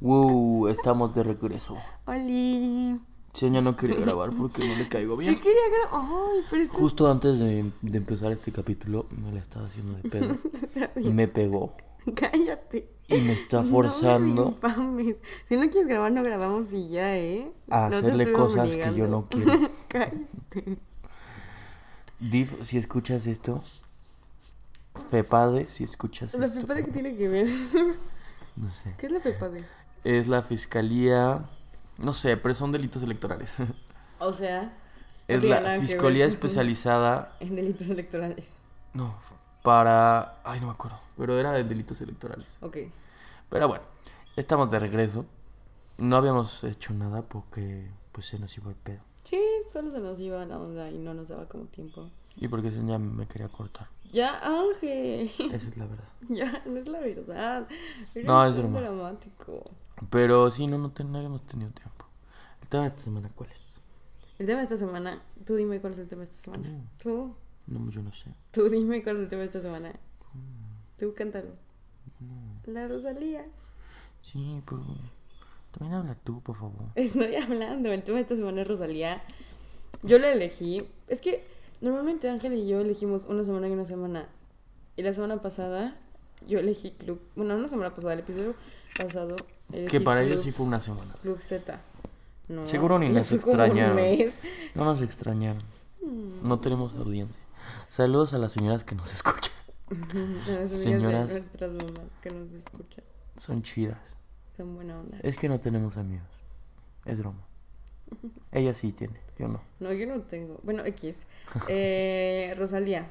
Wow, estamos de regreso. Oli. Seña no quería grabar porque no le caigo bien. Sí quería grabar. Ay, pero esto Justo antes de, de empezar este capítulo me la estaba haciendo de pedo. Y me pegó. Cállate. Y me está No me forzando. Si no quieres grabar, no grabamos y ya, ¿eh? a No hacerle cosas que yo no quiero. Cállate. Div, si escuchas esto. Fepade, si escuchas ¿La esto. FEPADE qué tiene que ver? No sé. ¿Qué es la FEPADE? Es la fiscalía. No sé, pero son delitos electorales. O sea, Es la fiscalía especializada. en delitos electorales. No, para. Ay, no me acuerdo. Pero era de delitos electorales. Ok. Pero bueno, estamos de regreso. No habíamos hecho nada porque pues se nos iba el pedo. Sí, solo se nos iba la onda y no nos daba como tiempo. Y porque Seña me quería cortar. Ya, Ángel. Esa es la verdad. Ya, no es la verdad. Eres No, es broma. dramático. Pero sí, no, no, ten- no habíamos tenido tiempo. El tema de esta semana, ¿cuál es? El tema de esta semana, tú dime cuál es el tema de esta semana. Tú, No, yo no sé. tú dime cuál es el tema de esta semana. Tú cántalo. La Rosalía. Sí, pero. También habla tú, por favor. Estoy hablando, el tema de esta semana es Rosalía. Yo la elegí. Es que normalmente Ángel y yo elegimos una semana y una semana. Y la semana pasada yo elegí Club. Bueno, no la semana pasada, el episodio pasado. Que para ellos Club- sí fue una semana. Club Z. No, Seguro ni nos extrañaron. No nos extrañaron. Mm. No tenemos audiencia. Saludos a las señoras que nos escuchan. A las Señoras. de nuestras mamás que nos escuchan. Son chidas. Son buena onda. Es que no tenemos amigos. Es broma. Ella sí tiene, yo no. No, yo no tengo. Bueno, X. Eh, Rosalía.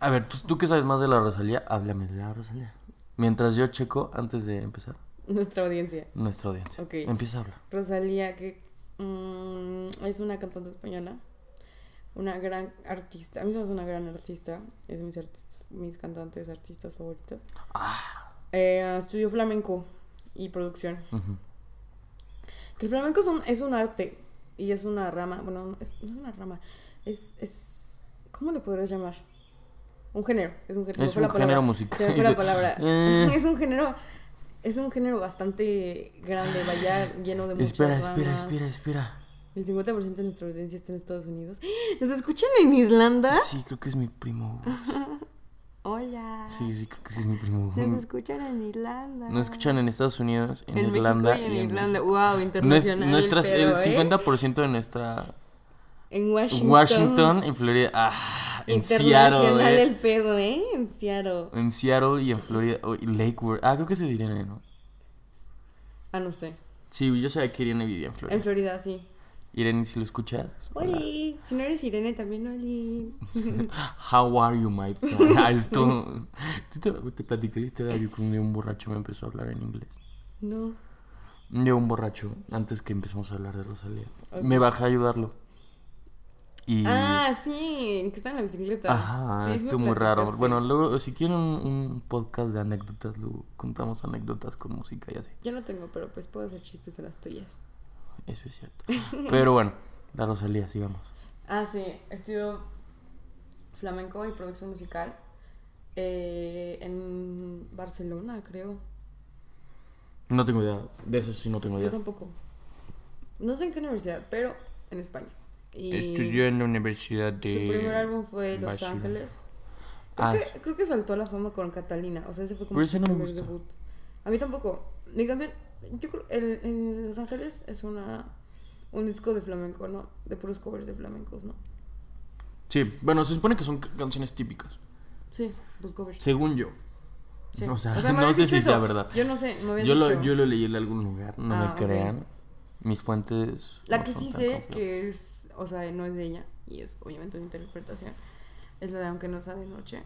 A ver, ¿tú, tú que sabes más de la Rosalía, háblame de la Rosalía. Mientras yo checo, antes de empezar, Nuestra audiencia. nuestra audiencia. Ok. Empieza a hablar. Rosalía, que mm, es una cantante española, una gran artista. A mí se me hace una gran artista, es de mis, artistas, mis cantantes, artistas favoritos. Eh, estudió flamenco y producción. Que el flamenco es un, es un arte y es una rama, bueno, es- no es una rama, es, es, ¿cómo le podrías llamar? Un género, es un género. Es un género musical. Se me fue la palabra. Eh. Es un género, es un género bastante grande, vaya, lleno de muchas Espera, espera, espera, espera. El 50% de nuestra audiencia está en Estados Unidos. ¿Nos escuchan en Irlanda? Sí, creo que es mi primo. Hola. Sí, sí, creo que sí es mi primo. Nos escuchan en Irlanda. Nos escuchan en Estados Unidos, en, En México Irlanda y en y en Irlanda. México. Wow, internacional. nuestras, pedo, el ¿eh? 50% de nuestra En Washington. Washington, en Florida, ah, en Seattle, eh. el pedo, ¿eh? En Seattle. en Seattle y en Florida, oh, y Lakewood. Ah, creo que es Irene, ¿no? Ah, no sé. Sí, yo sabía que Irene vivía en Florida. En Florida, sí. Irene, si lo escuchas. Oli. Si no eres Irene, también Oli. How are you, my friend? Ah, esto. ¿Tú te, te platiqué la historia de que un día un borracho me empezó a hablar en inglés. No. Un día un borracho, antes que empezamos a hablar de Rosalía, me bajé a ayudarlo. Y. Ah, sí. Que está en la bicicleta. Ajá, Sí, estuvo muy raro. Bueno, luego, si quieren un, un podcast de anécdotas, luego contamos anécdotas con música y así. Yo no tengo, pero pues puedo hacer chistes en las tuyas. Eso es cierto. Pero bueno, la Rosalía, sigamos. Ah, sí. Estudio flamenco y producción musical. eh, en Barcelona, creo. No tengo idea. De eso sí no tengo Yo idea. tampoco. No sé en qué universidad, pero en España. Y Estudió en la Universidad de. Su primer álbum fue Los Barcelona. Ángeles. Creo, Ah, que, sí. creo que saltó a la fama con Catalina. O sea, ese fue como Pero ese no me primer gusta. debut. A mí tampoco. Mi canción, yo creo, el, el Los Ángeles es una un disco de flamenco, ¿no? De puros covers de flamencos, ¿no? Sí, bueno, se supone que son ca- canciones típicas. Sí, pues covers. Según yo. Sí. O sea, me no habías sé si sea eso. verdad. Yo no sé, me Yo lo, dicho. yo lo leí en algún lugar, no Ah, me ok. crean. Mis fuentes. La no que sí sé confiables. que es, o sea, no es de ella y es obviamente una interpretación. Es la de Aunque no sea de noche.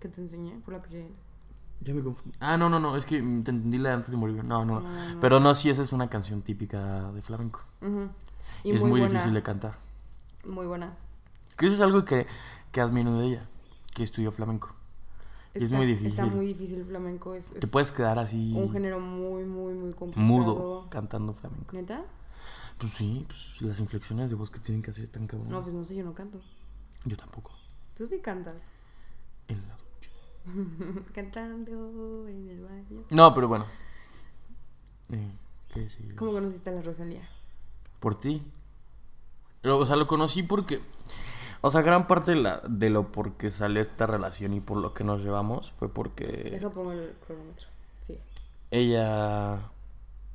Que te enseñé por la que Ya me confundí. Ah, no, no, no, es que te entendí la de antes de morir. No, no, no. No. Pero no, sí, esa es una canción típica de flamenco. Y es muy buena, difícil de cantar. Muy buena. Que eso es algo que, que admiro de ella, que estudió flamenco. Y es muy difícil. Está muy difícil el flamenco. Es, Te es puedes quedar así un género muy, muy, muy complicado. mudo cantando flamenco. ¿Neta? Pues sí, pues las inflexiones de voz que tienen que hacer están cabrón. No, pues no sé, yo no canto. Yo tampoco. Tú sí cantas. En la. Cantando en el baño. No, pero bueno. Eh. ¿Cómo conociste a la Rosalía? Por ti. O sea, lo conocí porque. O sea, gran parte de, la, de lo por qué sale esta relación y por lo que nos llevamos fue porque Deja pongo el cronómetro. Sí. ella.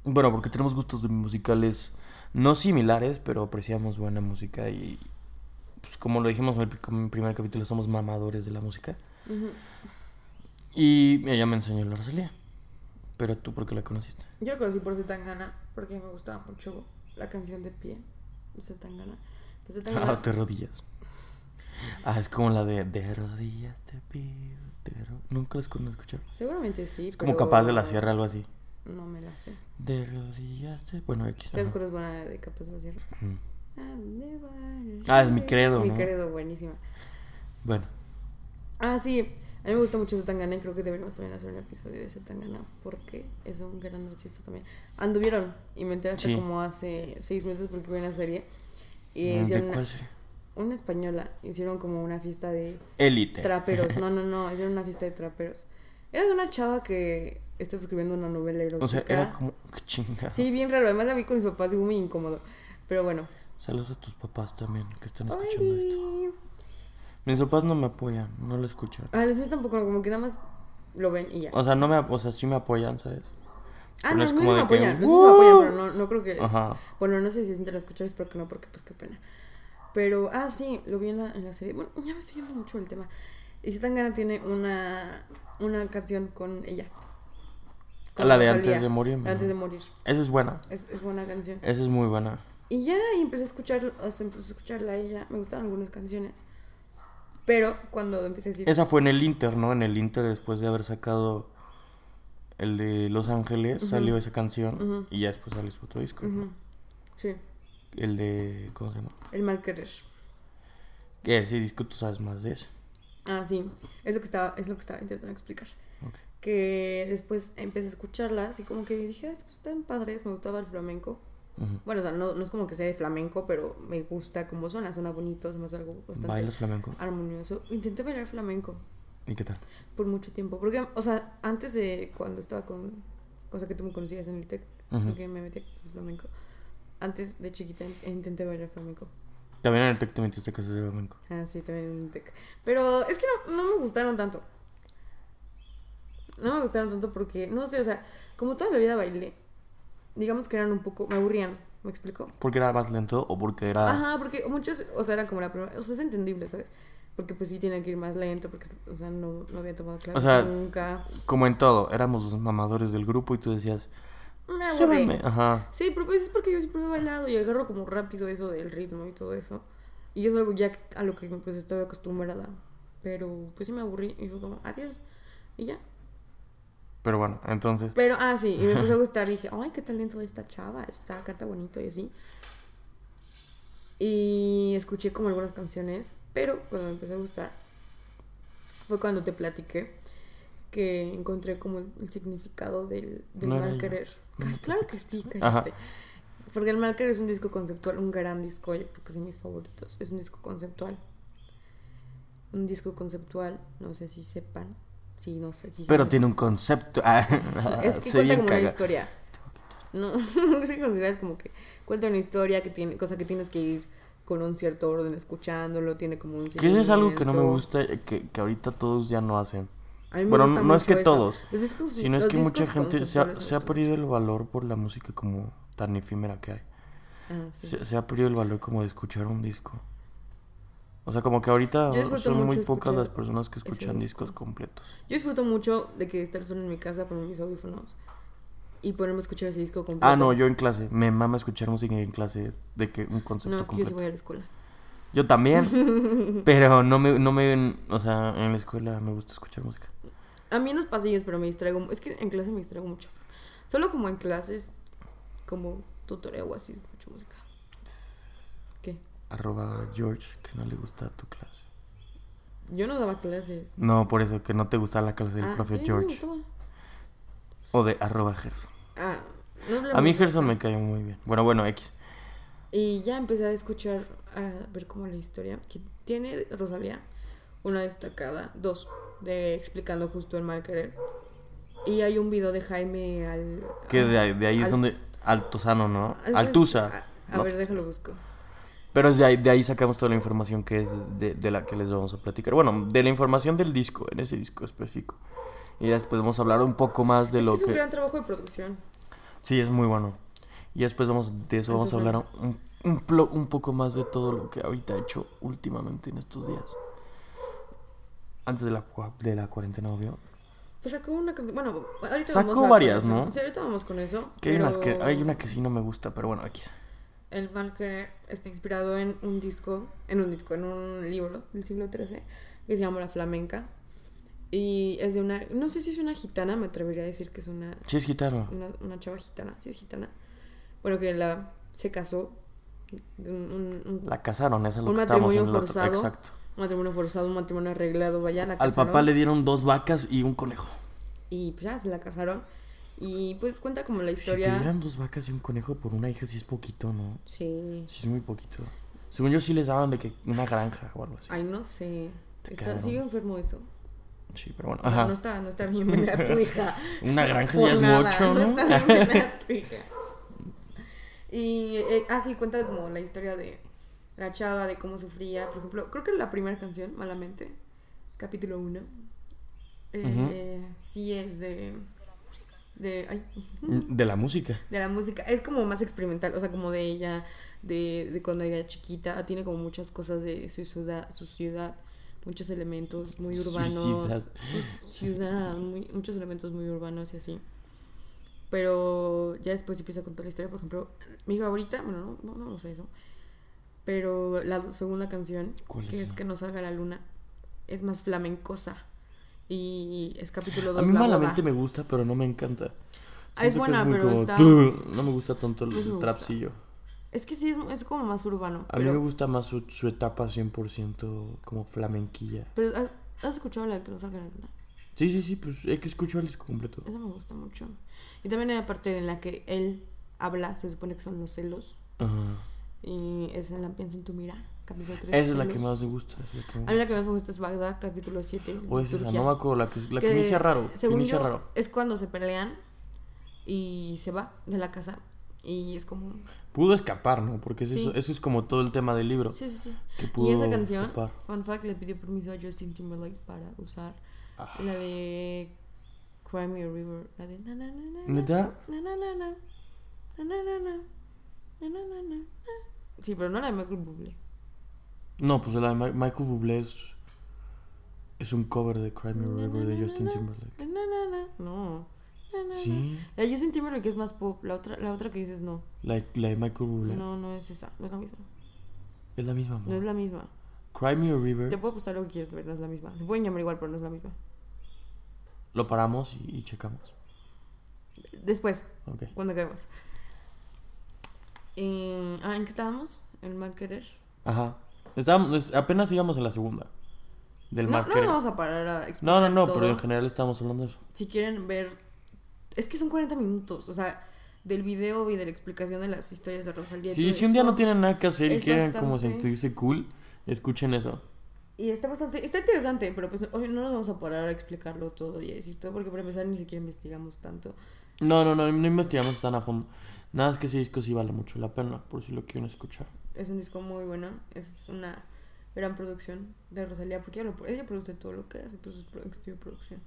Bueno, porque tenemos gustos musicales no similares, pero apreciamos buena música y. Pues como lo dijimos en el pri- primer capítulo, somos mamadores de la música. Y ella me enseñó la Rosalía. Pero tú, ¿por qué la conociste? Yo lo conocí por Zetangana porque me gustaba mucho la canción de pie de Zetangana. De Zetangana. Ah, te rodillas. Ah, es como la de De rodillas te pido. te ro-". Nunca las conozco escuchar. Seguramente sí. Es como pero Capaz de la Sierra, algo así. No me la sé. De rodillas te. Bueno, X. ¿Sabes ajá. cuál es buena de Capaz de la Sierra? Ujú. Ah. Ah, es mi credo, Mi ¿no? credo, buenísima. Bueno, Ah, sí. A mí me gusta mucho Zetangana y creo que deberíamos también hacer un episodio de Zetangana porque es un gran artista también. Anduvieron y me enteré hasta Sí. como hace seis meses porque vi una serie. Y ¿de hicieron cuál una, sería? una española. Hicieron como una fiesta de Élite. traperos. No, no, no. Hicieron una fiesta de traperos. Era de una chava que estaba escribiendo una novela erótica. O sea, era como. Qué chingada. Sí, bien raro. Además la vi con mis papás y fue muy incómodo. Pero bueno. Saludos a tus papás también que están escuchando esto. Mis papás no me apoyan, no lo escuchan. Ah, los míos tampoco, como que nada más lo ven y ya. O sea, no me, o sea, sí me apoyan, ¿sabes? Ah, no, los míos de me que, apoyan. Los míos me apoyan, ¡Uh! pero no, no creo que. Ajá. Bueno, no sé si sienten a escuchar, espero que no, porque pues qué pena. Pero, ah, sí, lo vi en la, en la serie. Bueno, ya me estoy yendo mucho del tema. Y si Tangana tiene una, una canción con ella. Con La de Rosalía. Antes de Morir. Antes de morir. Esa es buena. Es, es buena canción. Esa es muy buena. Y ya y empecé a escuchar, o sea, empecé a escucharla a ella. Me gustaban algunas canciones. Pero cuando empecé a decir. Esa fue en el Inter, ¿no? En el Inter, después de haber sacado el de Los Ángeles, salió esa canción y ya después sale su otro disco. Sí, El de. ¿Cómo se llama? el mal querer. Que ese disco tú sabes más de ese. Ah, sí. Es lo que estaba, es lo que estaba intentando explicar. Que después empecé a escucharlas y como que dije, "Ay, pues están padres, me gustaba el flamenco. Bueno, o sea, no, no es como que sea de flamenco, pero me gusta cómo suena, suena bonito, es más algo bastante ¿Bailas flamenco? armonioso. Intenté bailar flamenco ¿Y qué tal? por mucho tiempo, porque, o sea, antes de cuando estaba con, cosa que tú me conocías en el TEC, porque me metí a clases de flamenco, antes de chiquita in- intenté bailar flamenco. También en el Tec te metiste a clases de flamenco. Ah, sí, también en el TEC. Pero es que no, no me gustaron tanto. No me gustaron tanto porque, no sé, o sea, como toda la vida bailé, digamos que eran un poco, me aburrían, ¿me explico? ¿Porque era más lento o porque era.? Ajá, porque muchos, o sea, eran como la primera, o sea, es entendible, ¿sabes? Porque pues sí tienen que ir más lento, porque, o sea, no, no había tomado clases sea, nunca. Como en todo, éramos los mamadores del grupo y tú decías. Me. Ajá. Sí, pero pues es porque yo siempre he bailado y agarro como rápido eso del ritmo y todo eso. Y es algo ya a lo que pues estoy acostumbrada. Pero pues sí me aburrí y fue como, adiós. Y ya. Pero bueno, entonces. Pero, ah, sí, y me empezó a gustar. Dije, ay, qué talento esta chava. Está, canta bonito y así. Y escuché como algunas canciones. Pero cuando me empezó a gustar, fue cuando te platiqué que encontré como el, el significado del, del No mal querer. Claro que sí, Ajá. cállate. Porque el mal querer es un disco conceptual, un gran disco, yo creo que es de mis favoritos. Es un disco conceptual. Un disco conceptual, no sé si sepan. Sí, no sé Pero tiene un concepto. Ah, Es que cuenta como una historia. No, es que consideras como que cuenta una historia que tiene, cosa que tienes que ir con un cierto orden escuchándolo, tiene como un Que es algo que no me gusta, que, que ahorita todos ya no hacen. Bueno, no es que eso. todos, discos- Sino es que mucha gente se ha, se perdido el valor por la música como tan efímera que hay. Ah, sí. Se, se ha perdido el valor como de escuchar un disco. O sea, como que ahorita son muy pocas las personas que escuchan disco. discos completos. Yo disfruto mucho de que estar solo en mi casa con mis audífonos y ponerme a escuchar ese disco completo. Ah, no, yo en clase. Me mama escuchar música en clase de que un concepto No, es que yo sí completo. voy a la escuela. Yo también, pero no me, no me, o sea, en la escuela me gusta escuchar música. A mí en los pasillos, pero me distraigo. Es que en clase me distraigo mucho. Solo como en clases, como tutoreo o así, escucho música. Arroba George, que no le gusta tu clase. Yo no daba clases. No, por eso, que no te gusta la clase del Ah, profe sí, George. O de arroba Gerson. Ah, no A mí Gerson me cae muy bien. Bueno, bueno, X. Y ya empecé a escuchar, a ver como la historia que tiene Rosalía, una destacada, dos, de explicando justo el mal querer. Y hay un video de Jaime al. Que de ahí, de ahí es donde. Altozano, ¿no? Altusa. A, ver, déjalo busco. Pero es de ahí, de ahí sacamos toda la información que es de, de, la que les vamos a platicar. Bueno, de la información del disco, en ese disco específico. Y después vamos a hablar un poco más de lo que... Es un gran trabajo de producción. Sí, es muy bueno. Y después vamos, de eso vamos a hablar un, un, un, poco más de todo lo que ahorita he hecho últimamente en estos días. Antes de la, de la cuarentena, obvio. Pues sacó una Bueno, ahorita Sacó vamos a varias, ¿no? Sí, ahorita vamos con eso. Que hay, unas que, hay una que sí no me gusta, pero bueno, aquí. El mal querer está inspirado en un disco, en un disco, en un libro del siglo XIII que se llama La Flamenca. Y es de una, no sé si es una gitana, me atrevería a decir que es una... Sí, es gitana. Una, una chava gitana, sí es gitana. Bueno, que la, se casó. Un, la casaron, esa es lo un que matrimonio forzado. Exacto. Un matrimonio forzado, un matrimonio arreglado, vaya, la Al papá le dieron dos vacas y un conejo. Y pues ya se la casaron. Y pues cuenta como la historia. Si te dieran dos vacas y un conejo por una hija, sí es poquito, ¿no? Sí. Sí, es muy poquito. Según yo, sí les daban de que una granja o algo así. Ay, no sé. Está, sigue enfermo eso. Sí, pero bueno. Ajá. No, está, no está bien a tu hija. una granja ya es mucho, ¿no? No está bien a tu hija. Y eh, así cuenta como la historia de la chava, de cómo sufría. Por ejemplo, creo que la primera canción, Malamente, capítulo 1, eh, sí es de de, ay. de la música. De la música. Es como más experimental, o sea, como de ella, de, de cuando era chiquita. Tiene como muchas cosas de su ciudad, su ciudad muchos elementos muy urbanos. Su ciudad, muy, muchos elementos muy urbanos y así. Pero ya después empieza a contar la historia. Por ejemplo, mi favorita, bueno, no, no, no sé eso. Pero la segunda canción, que es, Que no salga la luna, es más flamencosa y es capítulo 2. A mí malamente me gusta, pero no me encanta. Ah, es buena, pero está... No me gusta tanto el trapsillo. Es que sí, es, es, como más urbano. A mí me gusta más su, su etapa 100% como flamenquilla. Pero ¿has, ¿has, escuchado la que no salga la luna? Sí, sí, sí, pues hay que escuchar el disco completo. Eso me gusta mucho. Y también hay una parte en la que él habla, se supone que son los celos. Ajá. Y esa la pienso en tu mira capítulo 3. Esa es la que más me gusta. A mí la que más me gusta es Bagdad, capítulo 7. O es esa, no me acuerdo, la que, la que, inicia raro. Según inicia yo, raro. es cuando se pelean y se va de la casa. Y es como. Pudo escapar, ¿no? Porque eso, eso es como todo el tema del libro. Sí, sí, sí. Que pudo y esa canción, escapar. Fun fact, le pidió permiso a Justin Timberlake para usar ah. la de Cry Me a River. La de na na na na. ¿Neta? Na na na na. Na na na na. Na na na na. Sí, pero no la de Michael Bublé. No, pues la de Michael Bublé es, es un cover de Cry Me River de Justin Timberlake. No. Sí. La de Justin Timberlake es más pop, la otra, la otra que dices no. La, la de Michael Bublé. No, no es esa, no es la misma. Es la misma, amor. No es la misma. Cry Me a River. Te puedo apostar lo que quieres ver, no es la misma. Se pueden llamar igual, pero no es la misma. Lo paramos y, y checamos. Después. Ok. Cuando queremos. Eh, ah, ¿en qué estábamos? ¿En mal querer? Ajá. Estábamos, apenas íbamos en la segunda. Del no, mal no vamos a parar a explicar No, no, no, todo. pero en general estábamos hablando de eso. Si quieren ver. Es que son 40 minutos, o sea, del video y de la explicación de las historias de Rosalía. Sí, si un día no tienen nada que hacer y quieren como sentirse cool, escuchen eso. Y está bastante, está interesante, pero pues hoy no nos vamos a parar a explicarlo todo y a decir todo, porque para empezar ni siquiera investigamos tanto. No, no, no, no investigamos tan a fondo. Nada es que ese disco sí vale mucho la pena, por si lo quieren escuchar. Es un disco muy bueno, es una gran producción de Rosalía, porque ella, lo, ella produce todo lo que hace, pues es estudio de producción.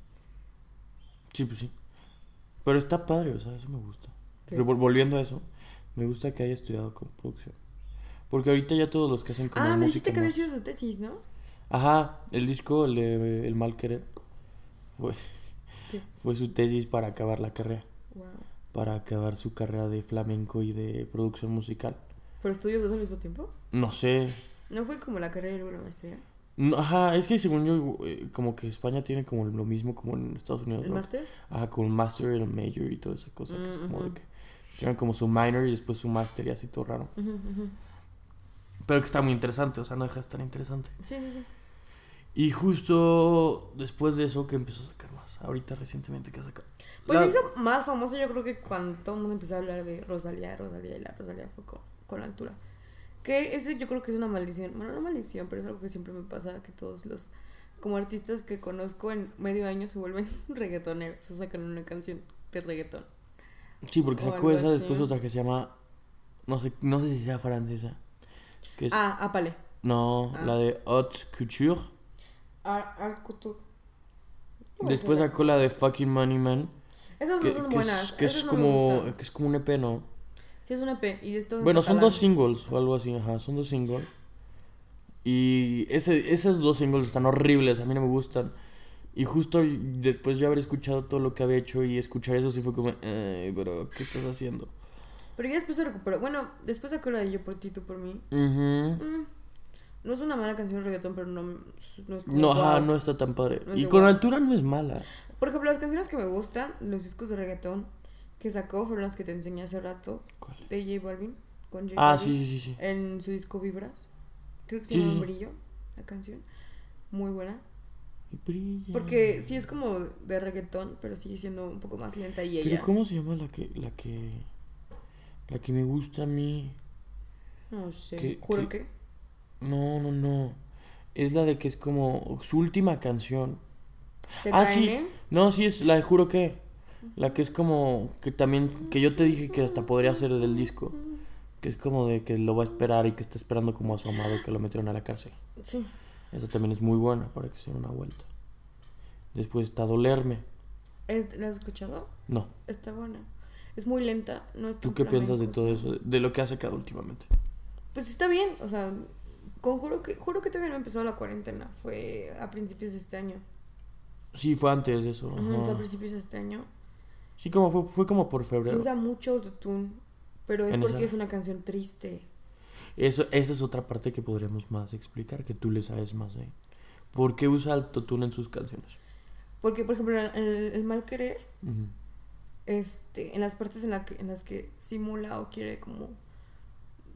Sí, pues sí. Pero está padre, o sea, eso me gusta. Pero volviendo a eso, me gusta que haya estudiado con producción. Porque ahorita ya todos los que hacen como Ah, me dijiste que había sido su tesis, ¿no? Ajá, el disco, el, el Mal Querer, fue, fue su tesis para acabar la carrera. Wow. Para acabar su carrera de flamenco y de producción musical. ¿Pero estudios dos al mismo tiempo? No sé. ¿No fue como la carrera y luego la maestría? No, ajá, es que según yo, eh, como que España tiene como lo mismo como en Estados Unidos. ¿El ¿no? máster? Ajá, como el master, el major y toda esa cosa. que es como Mm, de ujú. que tienen como su minor y después su master y así todo raro. Pero que está muy interesante, o sea, no deja de estar interesante. Sí, sí, sí. Y justo después de eso que empezó a sacar más. Ahorita recientemente que ha sacado. Pues La- se hizo más famoso yo creo que cuando todo el mundo empezó a hablar de Rosalía, Rosalía y la Rosalía fue con, con altura. Que ese yo creo que es una maldición. Bueno, no maldición, pero es algo que siempre me pasa, que todos los como artistas que conozco en medio año se vuelven reggaetoneros, o sacan una canción de reggaetón. Sí, porque O sacó esa así. después otra que se llama. No sé, no sé si sea francesa. Que es, Ah, Apale. no, ah. la de Haute Couture. Art, Art Couture. Después sacó la de Fucking Money Man. Esas Que, no son que buenas. es, que es no como, que es como un EP, ¿no? Sí, es un EP. Y esto en Bueno, son dos singles o algo así, ajá, son dos singles. Y ese, esos dos singles están horribles, a mí no me gustan. Y justo después de haber escuchado todo lo que había hecho y escuchar eso, sí fue como, "Ay, bro, ¿qué estás haciendo? Pero ya después se recuperó. Bueno, después sacó la de Yo por ti, tú por mí. Ujú. Mm, No es una mala canción de reggaetón, pero no, no es como. No, ajá, no está tan padre. No y con altura no es mala. Por ejemplo, las canciones que me gustan, los discos de reggaetón que sacó fueron las que te enseñé hace rato ¿Cuál? de J Balvin. Con J Ah, Balvin, sí, sí, sí, sí. En su disco Vibras. Creo que se llama sí. Brillo, la canción. Muy buena. Brilla. Porque sí es como de reggaetón, pero sigue siendo un poco más lenta y Pero ella. ¿cómo se llama la que, la que, la que me gusta a mí? No sé. ¿Qué- Juro qué? que. No, no, no. Es la de que es como su última canción. ¿Te Ah, caen, sí. eh? No, sí es la de Juro que. La que es como que también que yo te dije que hasta podría ser del disco, que es como de que lo va a esperar y que está esperando como a su amado que lo metieron a la cárcel. Sí. Esa también es muy buena para que sea una vuelta. Después está Dolerme. ¿Es- ¿La has escuchado? No. Está buena. Es muy lenta. No es ¿Tú qué piensas de todo eso? De lo que ha sacado últimamente. Pues está bien, o sea, con juro que juro que todavía no empezó la cuarentena, fue a principios de este año. Sí, fue antes de eso. Ajá. Fue a principios de este año. Sí, como fue, fue como por febrero. Usa mucho autotune, pero es porque esa- es una canción triste. Eso, esa es otra parte que podríamos más explicar, que tú le sabes más de. ¿Por qué usa autotune en sus canciones? Porque, por ejemplo, en el, el mal querer, este, en las partes en, la que, en las que simula o quiere como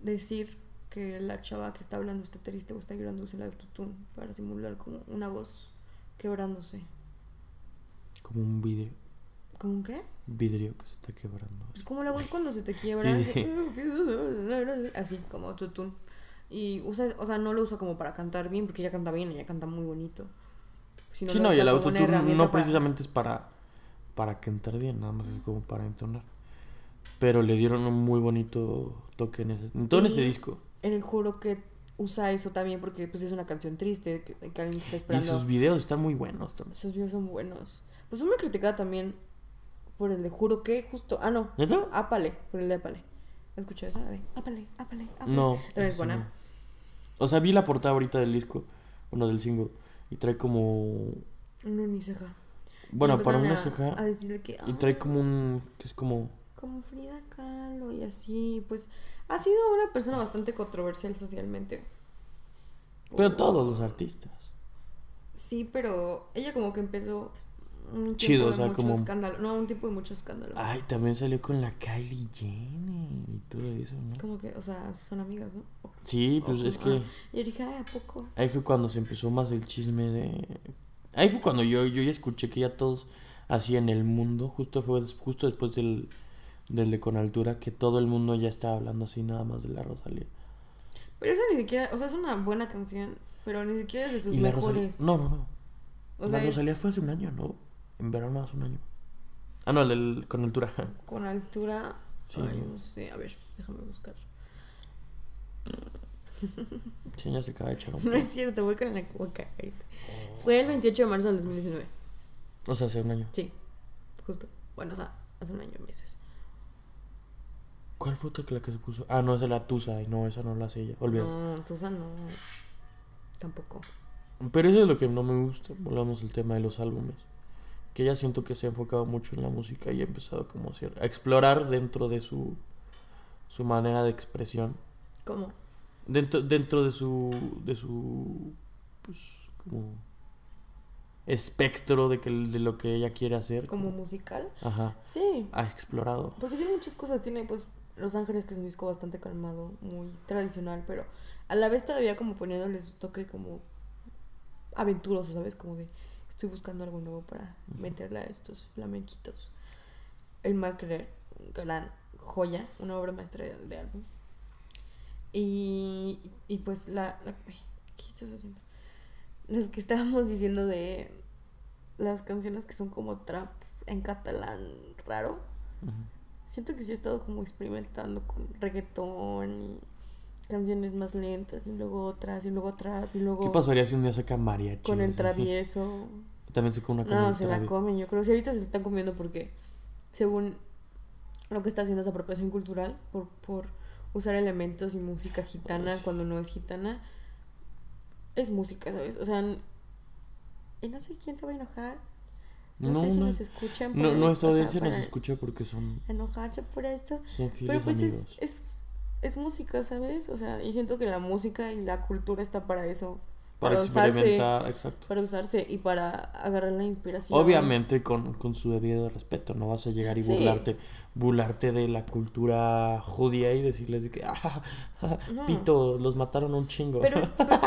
decir que la chava que está hablando está triste o está llorando usa el autotune para simular como una voz quebrándose. Como un vidrio, ¿Cómo un qué? Vidrio que se está quebrando. Pues como la voz cuando se te quiebra. Sí, sí. Así, como autotune. Y usa, o sea, no lo usa como para cantar bien, porque ella canta bien, ella canta muy bonito. Sino sí, lo no, y el autotune no para- precisamente es para, para cantar bien, nada más es como para entonar. Pero le dieron un muy bonito toque en ese, en todo ese Y- disco. En el juro que usa eso también, porque pues es una canción triste, que, que alguien está Y esperando. sus videos están muy buenos también. Esos videos son buenos. Pues me criticaba también por el de juro que, justo. Ah, no. ¿Neta? Ápale, por el de Ápale. ¿Escuchó esa? De Ápale, Ápale, Ápale. No. También es buena. no. O sea, vi la portada ahorita del disco, bueno, del single, y trae como... No en mi ceja. Bueno, para una a- ceja... A decirle que. Y trae "Ah, como un... que es como... como Frida Kahlo y así, pues ha sido una persona bastante controversial socialmente. Pero Por- todos los artistas. Sí, pero ella como que empezó un Chido, o sea, mucho como- escándalo. No, un tiempo de mucho escándalo. Ay, también salió con la Kylie Jenner y todo eso, ¿no? Como que, o sea, son amigas, ¿no? O- Sí, pues o es que ah, yo dije, ay, ¿a poco? ahí fue cuando se empezó más el chisme de... Ahí fue cuando yo, yo ya escuché que ya todos así en el mundo, justo fue justo después del, del de Con Altura, que todo el mundo ya estaba hablando así nada más de la Rosalía. Pero esa ni siquiera, o sea, es una buena canción, pero ni siquiera es de sus Rosalía... mejores. No, no, no. O la sea, es Rosalía fue hace un año, ¿no? En verano hace un año. Ah, no, el Con Altura. con altura. Sí. Ay, no sé, a ver, déjame buscar. Sí, ya se acaba de echar un No es cierto, voy con la boca ahorita. Fue el 28 de marzo del 2019. O sea, hace un año. Sí, justo. Bueno, o sea, hace un año, meses. ¿Cuál fue la que se puso? Ah, no, esa es la Tusa. Y no, esa no la hace ella. Olvídalo. No, Tusa no. Tampoco. Pero eso es lo que no me gusta. Volvamos al tema de los álbumes. Que ella siento que se ha enfocado mucho en la música y ha empezado como a, explorar dentro de su, su manera de expresión. ¿Cómo? Dentro, dentro de su. de su. pues como. espectro de, que, de lo que ella quiere hacer. ¿Como musical? Ajá. Sí. Ha explorado. Porque tiene muchas cosas. Tiene, pues, Los Ángeles, que es un disco bastante calmado, muy tradicional, pero a la vez todavía como poniéndole su toque como aventuroso, ¿sabes? Como de estoy buscando algo nuevo para meterle a estos flamenquitos. El Mal Querer, gran joya, una obra maestra de, de álbum. Y, y pues la, ¿Qué estás haciendo? es que estábamos diciendo de las canciones que son como trap en catalán raro. Siento que sí he estado como experimentando con reggaetón y canciones más lentas y luego otras y luego trap y luego... ¿Qué pasaría si un día saca mariachi? Con el travieso. También se come una No, se la comen, yo creo. Si ahorita se están comiendo porque, según lo que está haciendo es apropiación cultural, por, por usar elementos y música gitana Pues cuando no es gitana, es música, ¿sabes? O sea, y no sé quién se va a enojar. No, sé si nos escuchan. No, por nuestra esto, o sea, audiencia nos escucha porque son, Enojarse por esto. son fieles Pero pues amigos. es, es, es música, ¿sabes? O sea, y siento que la música y la cultura está para eso. para, para usarse. experimentar, exacto. Para usarse y para agarrar la inspiración. Obviamente con, con su debido respeto, no vas a llegar y Sí. burlarte, burlarte de la cultura judía y decirles de que, ah, No. pito, los mataron un chingo. Pero es, pero,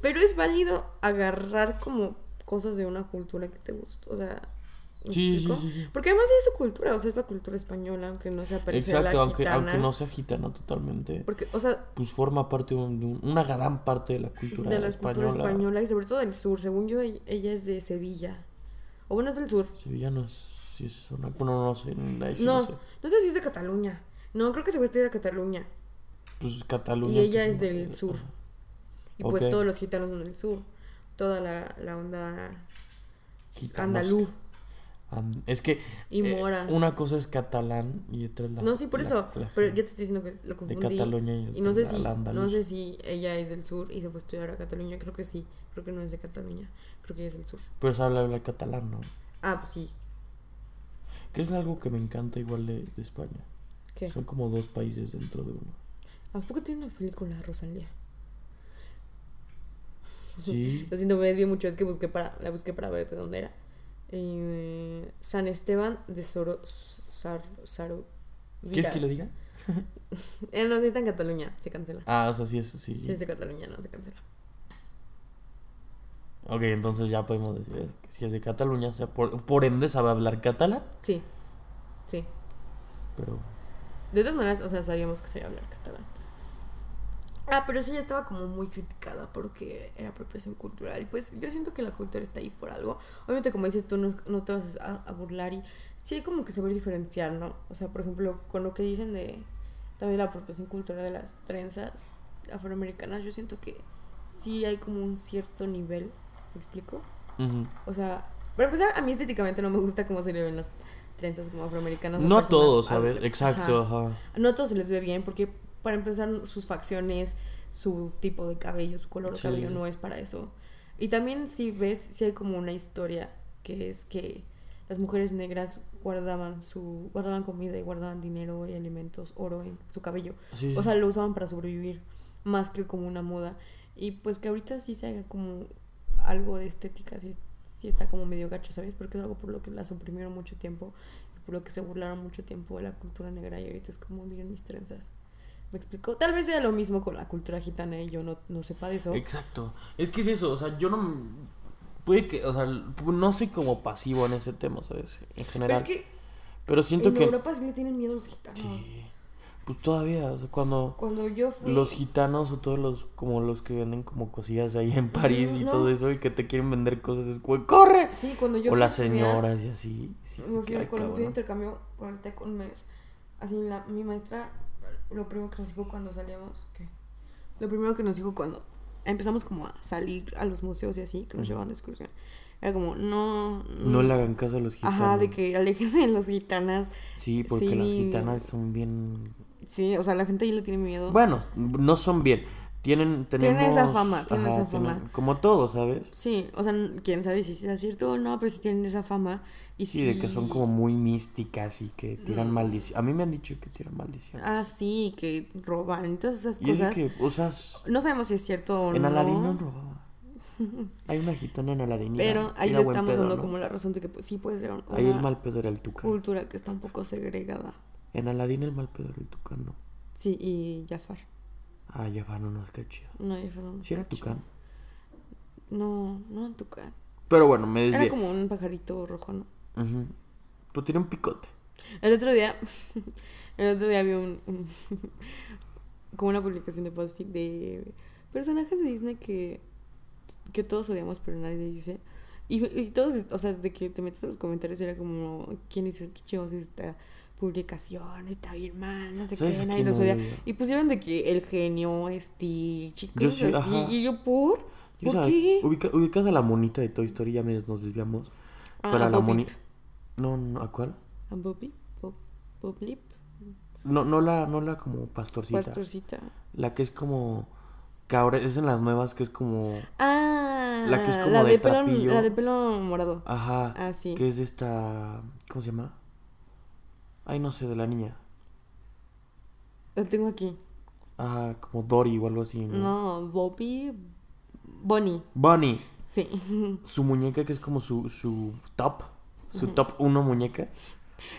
pero es válido agarrar como cosas de una cultura que te gusta. O sea, ¿me sí, sí, sí, sí. Porque además es su cultura, o sea, es la cultura española, aunque no sea parecida a la Exacto, aunque, gitana. aunque no sea gitano totalmente, Porque, o sea, pues forma parte de, un- una gran parte de la cultura de la española. cultura española y sobre todo del sur. Según yo, ella es de Sevilla. O bueno, es del sur. Sevillanos, sí es una... Bueno, no sé, No, no sé. no sé si es de Cataluña. No, creo que se va a estudiar a Cataluña. Pues Cataluña. Y ella es no, del sur. ajá. Y pues todos los gitanos son del sur. Toda la, la onda Gitanos. andaluz. Es que Y eh, una cosa es catalán y otra es la. No, sí, por la- eso. la- pero ya te estoy diciendo que lo de confundí. Cataluña y, Y no sé si no sé si ella es del sur y se fue a estudiar a Cataluña. Creo que sí. Creo que no es de Cataluña. Creo que ella es del sur. Pero sabe hablar catalán, ¿no? Ah, pues sí. Que es algo que me encanta igual de, de España. ¿Qué? Son como dos países dentro de uno. ¿A poco tiene una película, Rosalía? Sí. Lo siento, me desvié mucho. Es que busqué para, la busqué para ver de dónde era. Eh, San Esteban de Soro, Sar, Saro, ¿Quieres que lo diga? Eh, no, sí está en Cataluña. Se cancela. Ah, o sea, sí es sí. Sí es de Cataluña, no se cancela. Ok, entonces ya podemos decir eso, que si es de Cataluña, o sea, por, por ende sabe hablar catalán, Sí. Sí. pero De todas maneras, o sea, sabíamos que sabía hablar catalán. Ah, pero sí, ella estaba como muy criticada porque era apropiación cultural. Y pues yo siento que la cultura está ahí por algo. Obviamente, como dices tú, no, no te vas a, a burlar y sí hay como que saber diferenciar, ¿no? O sea, por ejemplo, con lo que dicen de también la apropiación cultural de las trenzas afroamericanas, yo siento que sí hay como un cierto nivel. ¿Me explico? ujú. O sea, para empezar, a mí estéticamente no me gusta cómo se le ven las trenzas como afroamericanas. no a todos, al- ¿sabes? Exacto, Ajá. ajá. No a todos se les ve bien porque para empezar sus facciones, su tipo de cabello, su color de Sí. cabello no es para eso. Y también si ves, si hay como una historia que es que las mujeres negras guardaban su guardaban comida y guardaban dinero y alimentos, oro en su cabello. Sí, O sea, lo usaban para sobrevivir más que como una moda. Y pues que ahorita sí se haga como algo de estética, sí, sí está como medio gacho, ¿sabes? Porque es algo por lo que las oprimieron mucho tiempo y por lo que se burlaron mucho tiempo de la cultura negra y ahorita es como miren mis trenzas. ¿Me explico? Tal vez sea lo mismo con la cultura gitana y yo no, no sepa de eso. Exacto. Es que es eso, o sea, yo no. Puede que, o sea, no soy como pasivo en ese tema, ¿sabes? En Pero general. es que Pero siento en que. Europa sí le tienen miedo a los gitanos. Sí. Pues todavía, o sea, cuando Cuando yo fui... los gitanos o todos los, como los que venden como cosillas ahí en París y no. todo eso y que te quieren vender cosas, es como, ¡corre! Sí, cuando yo O fui las estudiar- señoras y así. Sí, sí, me fui, cuando fui de intercambio con TEC un mes, así la, mi maestra, lo primero que nos dijo cuando salíamos, ¿qué? Lo primero que nos dijo cuando empezamos como a salir a los museos y así, que nos llevaban de excursión, era como, no... No le hagan caso a los gitanos. Ajá, de que aléjense de los gitanas. Sí, porque las gitanas son bien... Sí, o sea, la gente ahí le tiene miedo. Bueno, no son bien. Tienen, tenemos... Tienen esa fama, tienen ajá, esa fama. tienen- como todo, ¿sabes? Sí, o sea, quién sabe si es cierto o no, pero sí tienen esa fama. Y Sí, de que son como muy místicas y que tiran Mm. maldición. A mí me han dicho que tiran maldición. Ah, sí, que roban todas esas y es cosas. que usas... No sabemos si es cierto o En no. Aladín no robaba. Hay una gitana en Aladín. y Pero era- ahí era le estamos pedo, dando ¿no? como la razón de que pues, sí puede ser una Ahí el mal pedo era el tucán. cultura que está un poco segregada. En Aladín el mal pedo era el tucán, ¿no? Sí, y Jafar. Ah, van unos que chido. No, Jafar no. Sí era tucán. No, no Tucán. Pero bueno, me desvié. Era como un pajarito rojo, ¿no? Ujú. Pues tiene un picote. El otro día, el otro día vi un, un- como una publicación de BuzzFeed de personajes de Disney que que todos odiamos, pero nadie dice. Y, y todos, o sea, de que te metes en los comentarios era como, ¿quién dice qué chingos es esta publicación? Está bien mal, no sé ¿Sabes qué, a nadie nos odia. Y pusieron de que el genio, Stitch, y Yo sí, así. ajá. Y yo, ¿por? Yo, ¿Por ¿sabes? qué? Ubica- ubicas a la monita de Toy Story, ya me- nos desviamos. Ah, pero a la monita. No, no, ¿a cuál? ¿A Bobby? Bob, Bob Lip, No, no la, no la como pastorcita. Pastorcita. La que es como. Que ahora es en las nuevas que es como. Ah, La que es como la de de, pelo, trapillo. la de pelo morado. Ajá. Ah, sí. Que es esta. ¿Cómo se llama? Ay, no sé, de la niña. La tengo aquí. Ajá, como Dory o algo así. ¿no? No, Bobby. Bonnie. Bunny. Sí. Su muñeca que es como su, su top. Su top uno muñeca.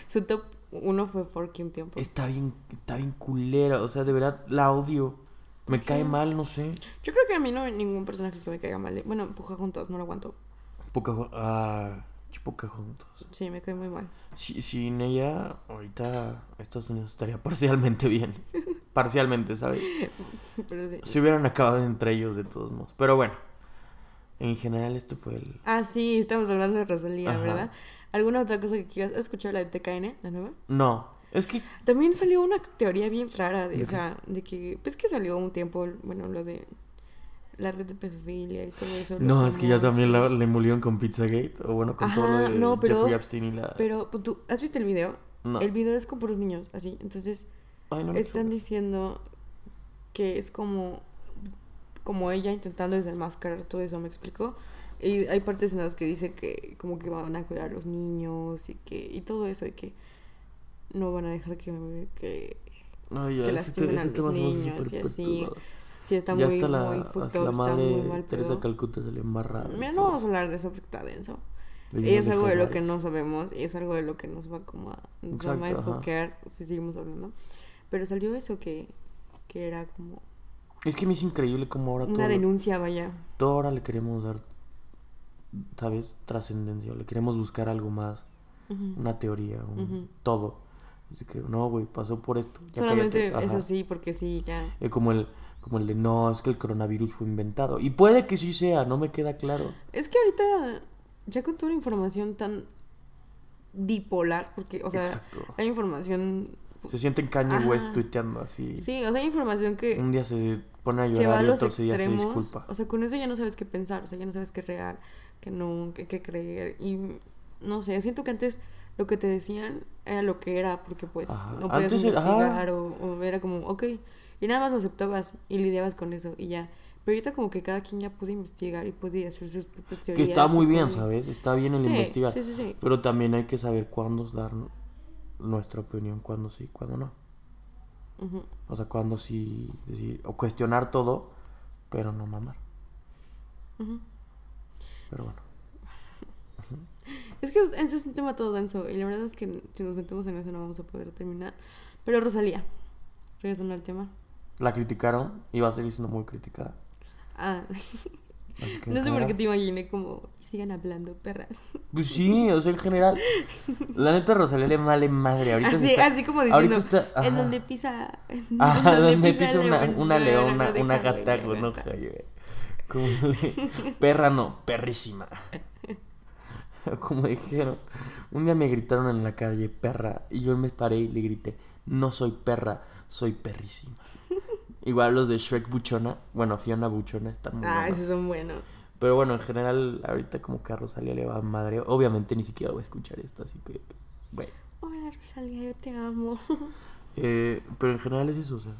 Su top uno fue Forky un tiempo. Está bien, está bien culera. O sea, de verdad la odio. Me cae mal, no sé. Yo creo que a mí no hay ningún personaje que me caiga mal. Bueno, empuja juntos, no lo aguanto. Ah, juntos. Sí, me cae muy mal. Si, sin ella, ahorita Estados Unidos estaría parcialmente bien. parcialmente, ¿sabes? Pero sí. Se hubieran acabado entre ellos de todos modos. Pero bueno, en general esto fue el... Ah, sí, estamos hablando de Rosalía, Ajá. ¿verdad? ¿Alguna otra cosa que quieras? ¿Has escuchado la de TKN, la nueva? No, es que... También salió una teoría bien rara, de, ¿De o sea, de que, pues que salió un tiempo, bueno, lo de la red de pedofilia y todo eso. No, es que ya también la, famosos. le molieron con Pizzagate. O bueno, con todo lo de no, pero- Jeffrey Epstein y la... Pero, pues, ¿tú has visto el video? No. El video es con puros niños, así. Entonces, Ay, no están diciendo que es como, como ella intentando desenmascarar todo eso, ¿me explico? Y hay partes en las que dice que como que van a cuidar a los niños y que y todo eso y que no van a dejar que, que Ay, ya, que ese, lastimen a ese los tema se me hace niños y así. sí está ya muy, hasta la, muy hasta fucked la up, está madre muy mal Teresa pedo. Calcuta se le embarra. Mira, no vamos a hablar de eso porque está denso. Y es algo de lo que no sabemos y es algo de lo que nos va como a, nos va a Exacto, enfocar si seguimos hablando. Pero salió eso que, que era como Es que me es increíble cómo ahora una todo, denuncia, vaya. todo ahora le queremos dar, ¿sabes? Trascendencia. o Le queremos buscar algo más. Una teoría, un todo. Así que, no, güey, pasó por esto. ya Solamente es así porque sí, ya. Eh, como el como el de no, es que el coronavirus fue inventado. Y puede que sí sea, no me queda claro. Es que ahorita, ya con toda la información tan bipolar, porque, o sea, Exacto. hay información. Se sienten Kanye. West tuiteando así. Sí, o sea, hay información que Un día se pone a llorar y otro día se disculpa. O sea, con eso ya no sabes qué pensar, o sea, ya no sabes qué es real, qué no, qué, qué creer. Y no sé, siento que antes lo que te decían era lo que era, porque pues Ajá. no podías Antes investigar o, o era como, ok, y nada más lo aceptabas y lidiabas con eso y ya. Pero ahorita como que cada quien ya puede investigar y puede hacer sus propias Que teorías. está muy bien, ¿sabes? Está bien el Sí, investigar. Sí, sí, sí. Pero también hay que saber cuándo dar nuestra opinión, cuándo sí, cuándo no. Ujú. O sea, cuándo sí decir, o cuestionar todo, pero no mamar. Ujú. Pero bueno. Es que es- ese es un tema todo denso y la verdad es que si nos metemos en eso no vamos a poder terminar. Pero Rosalía, regresando al tema. La criticaron y va a seguir siendo muy criticada. Ah, no sé por qué te imaginé como "Y sigan hablando, perras. Pues sí, o sea, en general. La neta Rosalía le vale madre. Ahorita Así, está- así como diciendo, está- en donde pisa. en Ajá, donde pisa pisa una, león, una leona, una gata. Como perra no, perrísima. Como dijeron, un día me gritaron en la calle perra y yo me paré y le grité, no soy perra, soy perrísima. Igual los de Shrek Buchona, bueno, Fiona Buchona están muy Ah, buenos. esos son buenos. Pero bueno, en general, ahorita como que a Rosalía le va madre. Obviamente ni siquiera voy a escuchar esto, así que, bueno. Hola Rosalía, yo te amo. Eh, pero en general es eso, o sea.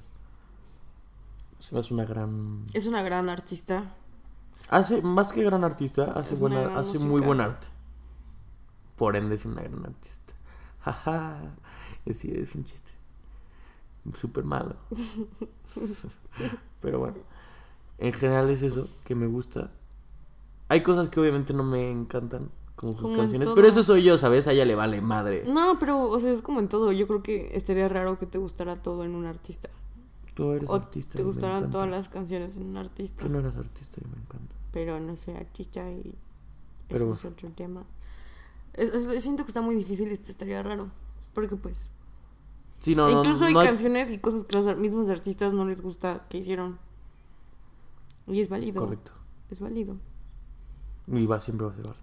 Se me hace una gran. Es una gran artista. Hace, más que gran artista, hace, Es buena, hace música. muy buen arte. Por ende es una gran artista. Jaja. Es, sí, es un chiste. Súper malo. Pero bueno. En general es eso, que me gusta. Hay cosas que obviamente no me encantan, como sus Como canciones. Pero eso soy yo, ¿sabes? A ella le vale madre. No, pero, o sea, es como en todo. Yo creo que estaría raro que te gustara todo en un artista. Tú eres O artista. te encanta. todas las canciones en un artista. Tú no eres artista y me encanta. Pero no sé, artista y. Pero eso es otro tema. Es- es- siento que está muy difícil, este estaría raro. Porque pues. Sí, no, no, incluso hay no hay- canciones y cosas que los mismos artistas no les gusta que hicieron. Y es válido. Correcto. Es válido. Y va, siempre va a ser bar.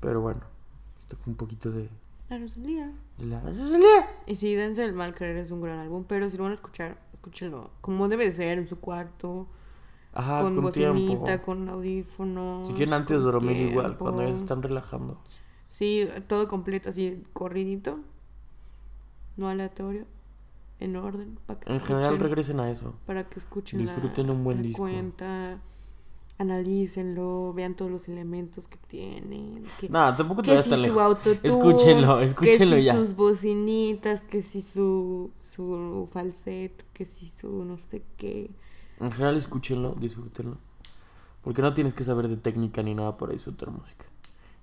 Pero bueno, esto fue un poquito de... La Rosalía. De la Rosalía. Y sí, Dense el Mal Querer es un gran álbum, pero si lo van a escuchar, escúchenlo como debe de ser, en su cuarto. Ajá, con, con bocinita, tiempo. con audífonos. Si quieren antes de dormir igual, tiempo. cuando ya se están relajando. Sí, todo completo, así, corridito. No aleatorio. En orden. Para que En general escuchen, regresen a eso. Para que escuchen Disfruten la, un buen la disco. cuenta. Analícenlo, vean todos los elementos que tiene. Que, Nada, tampoco te que si tan su autotune, Escúchenlo, escúchenlo que si ya. sus bocinitas, que si su, su falseto, que si su no sé qué. En general escúchenlo, disfrútenlo. Porque no tienes que saber de técnica ni nada para disfrutar música.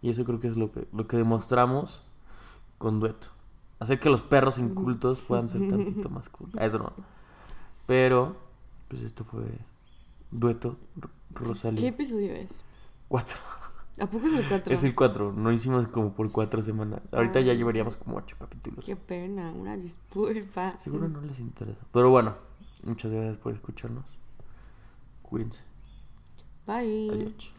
Y eso creo que es lo que, lo que demostramos con dueto. Hacer que los perros incultos puedan ser tantito más cool. Ah, Eso no. Pero, pues esto fue dueto, R- ¿Qué Rosalía. episodio es? Cuatro. ¿A poco es el 4? Es el cuatro. No hicimos como por cuatro semanas. Ahorita ya Ah. llevaríamos como ocho capítulos. Qué pena, una disculpa. Seguro no les interesa. Pero bueno, muchas gracias por escucharnos. Cuídense. Bye. Adiós.